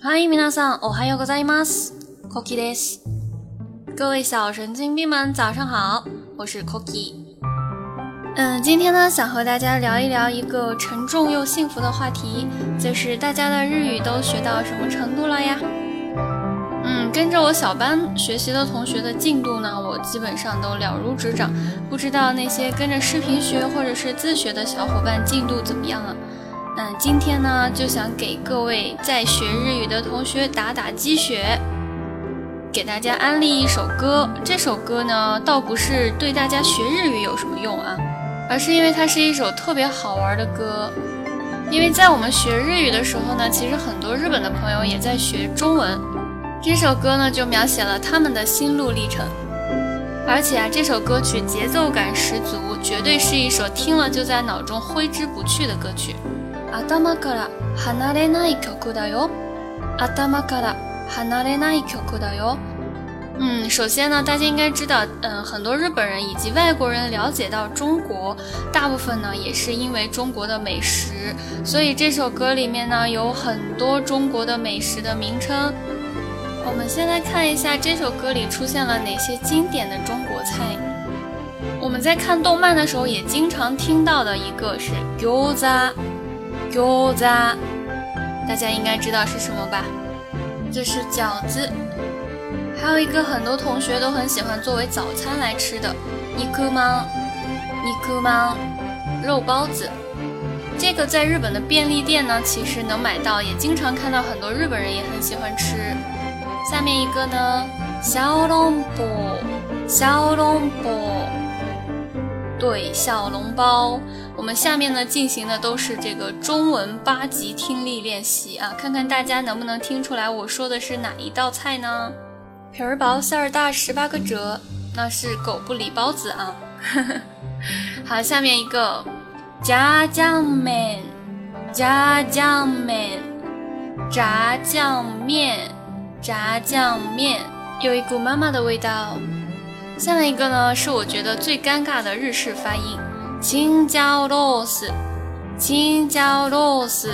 嗨，皆さん、おはようございます。Cookie です。各位小神经病们，早上好，我是 Cookie。嗯，今天呢，想和大家聊一聊一个沉重又幸福的话题，就是大家的日语都学到什么程度了呀？嗯，跟着我小班学习的同学的进度呢，我基本上都了如指掌。不知道那些跟着视频学或者是自学的小伙伴进度怎么样了？ 嗯，今天呢，就想给各位在学日语的同学打打鸡血，给大家安利一首歌。这首歌呢，倒不是对大家学日语有什么用啊，而是因为它是一首特别好玩的歌。因为在我们学日语的时候呢，其实很多日本的朋友也在学中文。这首歌呢，就描写了他们的心路历程。而且啊，这首歌曲节奏感十足，绝对是一首听了就在脑中挥之不去的歌曲。頭から離れない曲だよ。頭から離れない曲だよ。嗯，首先呢，大家应该知道，嗯，很多日本人以及外国人了解到中国，大部分呢也是因为中国的美食，所以这首歌里面呢有很多中国的美食的名称。我们先来看一下这首歌里出现了哪些经典的中国菜。我们在看动漫的时候也经常听到的一个是餃子。 饺子，大家应该知道是什么吧？这是饺子。还有一个很多同学都很喜欢作为早餐来吃的，尼姑芒，尼姑芒，肉包子。这个在日本的便利店呢，其实能买到，也经常看到很多日本人也很喜欢吃。下面一个呢，小笼包，小笼包。对，小笼包。我们下面呢进行的都是这个中文八级听力练习啊，看看大家能不能听出来我说的是哪一道菜呢？皮儿薄馅儿大十八个褶，那是狗不理包子啊。好，下面一个炸酱面，炸酱面，炸酱面，炸酱面，有一股妈妈的味道。下面一个呢，是我觉得最尴尬的日式发音，青椒肉丝，青椒肉丝，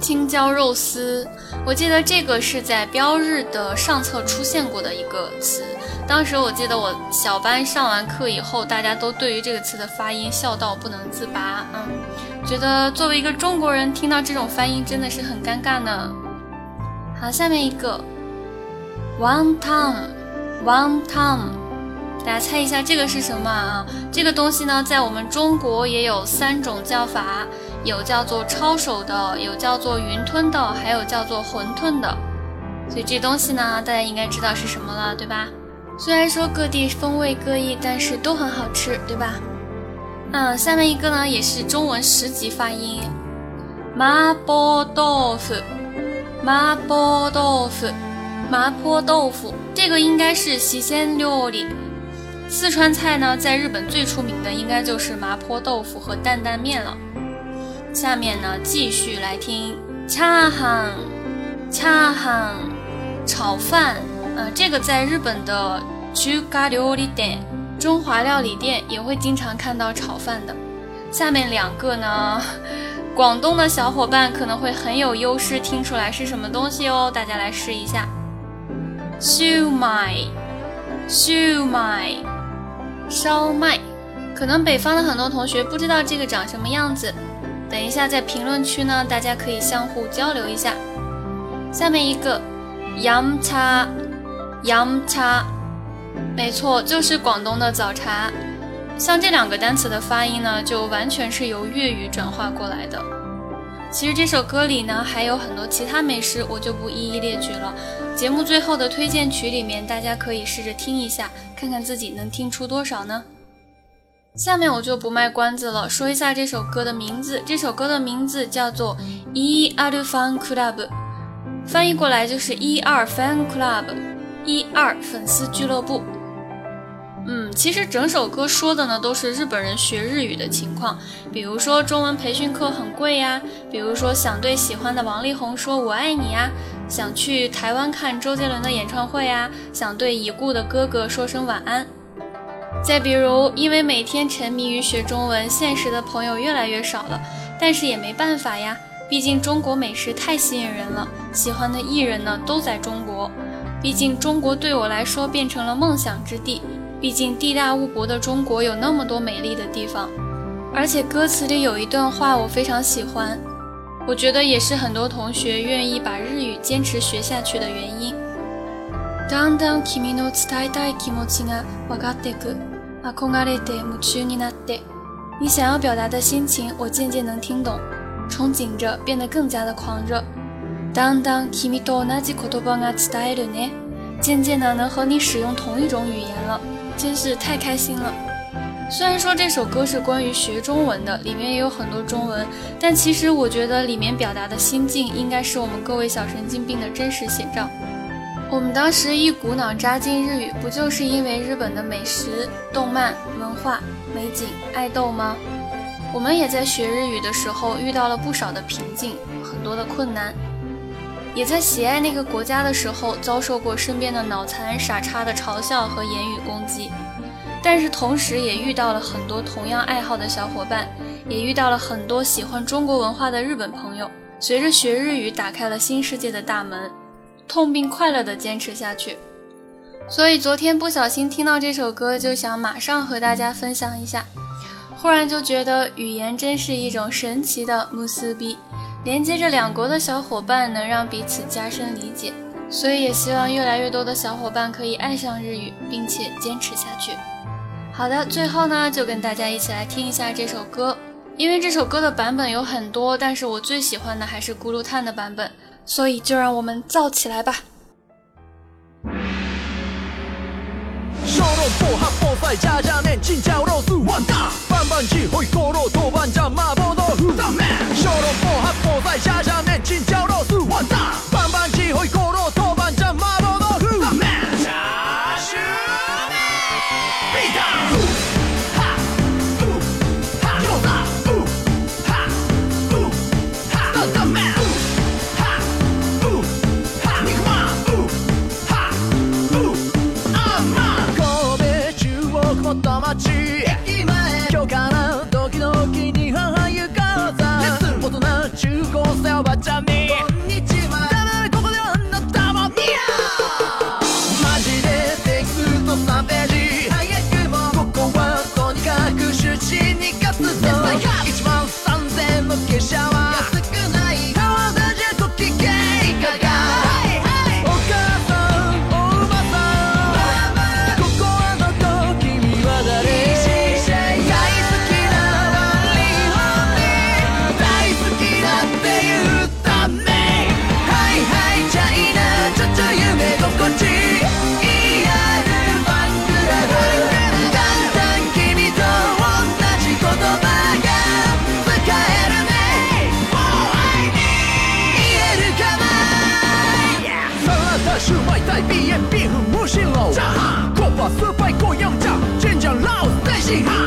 青椒肉丝。我记得这个是在标日的上册出现过的一个词。当时我记得我小班上完课以后，大家都对于这个词的发音笑到不能自拔。嗯，觉得作为一个中国人听到这种发音真的是很尴尬呢。好，下面一个，one time，one time。大家猜一下这个是什么啊？这个东西呢，在我们中国也有三种叫法，有叫做抄手的，有叫做云吞的，还有叫做馄饨的。所以这东西呢，大家应该知道是什么了，对吧？虽然说各地风味各异，但是都很好吃，对吧？嗯，下面一个呢，也是中文十级发音，麻婆豆腐，麻婆豆腐，麻婆豆腐，这个应该是西鲜料理。四川菜呢，在日本最出名的应该就是麻婆豆腐和担担面了。下面呢，继续来听恰汉，恰汉炒饭。呃，这个在日本的中华料理店，中华料理店也会经常看到炒饭的。下面两个呢，广东的小伙伴可能会很有优势，听出来是什么东西哦。大家来试一下，烧麦，烧麦。烧麦，可能北方的很多同学不知道这个长什么样子。等一下在评论区呢，大家可以相互交流一下。下面一个，洋茶，洋茶，没错，就是广东的早茶。像这两个单词的发音呢，就完全是由粤语转化过来的。其实这首歌里呢，还有很多其他美食，我就不一一列举了。节目最后的推荐曲里面，大家可以试着听一下，看看自己能听出多少呢？下面我就不卖关子了，说一下这首歌的名字。这首歌的名字叫做《一二 Fan Club》，翻译过来就是“一二 Fan Club”，一二粉丝俱乐部。其实整首歌说的呢，都是日本人学日语的情况，比如说中文培训课很贵呀，比如说想对喜欢的王力宏说我爱你呀，想去台湾看周杰伦的演唱会呀，想对已故的哥哥说声晚安。再比如，因为每天沉迷于学中文，现实的朋友越来越少了，但是也没办法呀，毕竟中国美食太吸引人了，喜欢的艺人呢都在中国。毕竟中国对我来说变成了梦想之地。毕竟地大物博的中国有那么多美丽的地方。而且歌词里有一段话我非常喜欢，我觉得也是很多同学愿意把日语坚持学下去的原因。だんだん君の伝えたい気持ちが分かってく、憧れて夢中になって。你想要表达的心情，我渐渐能听懂，憧憬着变得更加的狂热。だんだん君と同じ言葉が伝えるね，渐渐的能和你使用同一种语言了， 真是太开心了。虽然说这首歌是关于学中文的，里面也有很多中文，但其实我觉得里面表达的心境，应该是我们各位小神经病的真实写照。我们当时一股脑扎进日语，不就是因为日本的美食、动漫、文化、美景、爱豆吗？我们也在学日语的时候遇到了不少的瓶颈，很多的困难，也在喜爱那个国家的时候遭受过身边的脑残傻叉的嘲笑和言语攻击，但是同时也遇到了很多同样爱好的小伙伴，也遇到了很多喜欢中国文化的日本朋友，随着学日语打开了新世界的大门。痛并快乐地坚持下去，所以昨天不小心听到这首歌，就想马上和大家分享一下。忽然就觉得语言真是一种神奇的慕斯比，连接着两国的小伙伴能让彼此加深理解。所以也希望越来越多的小伙伴可以爱上日语，并且坚持下去。好的，最后呢，就跟大家一起来听一下这首歌，因为这首歌的版本有很多，但是我最喜欢的还是咕噜碳的版本。所以，就让我们造起来吧！我在家乡面、青椒肉丝、万大 She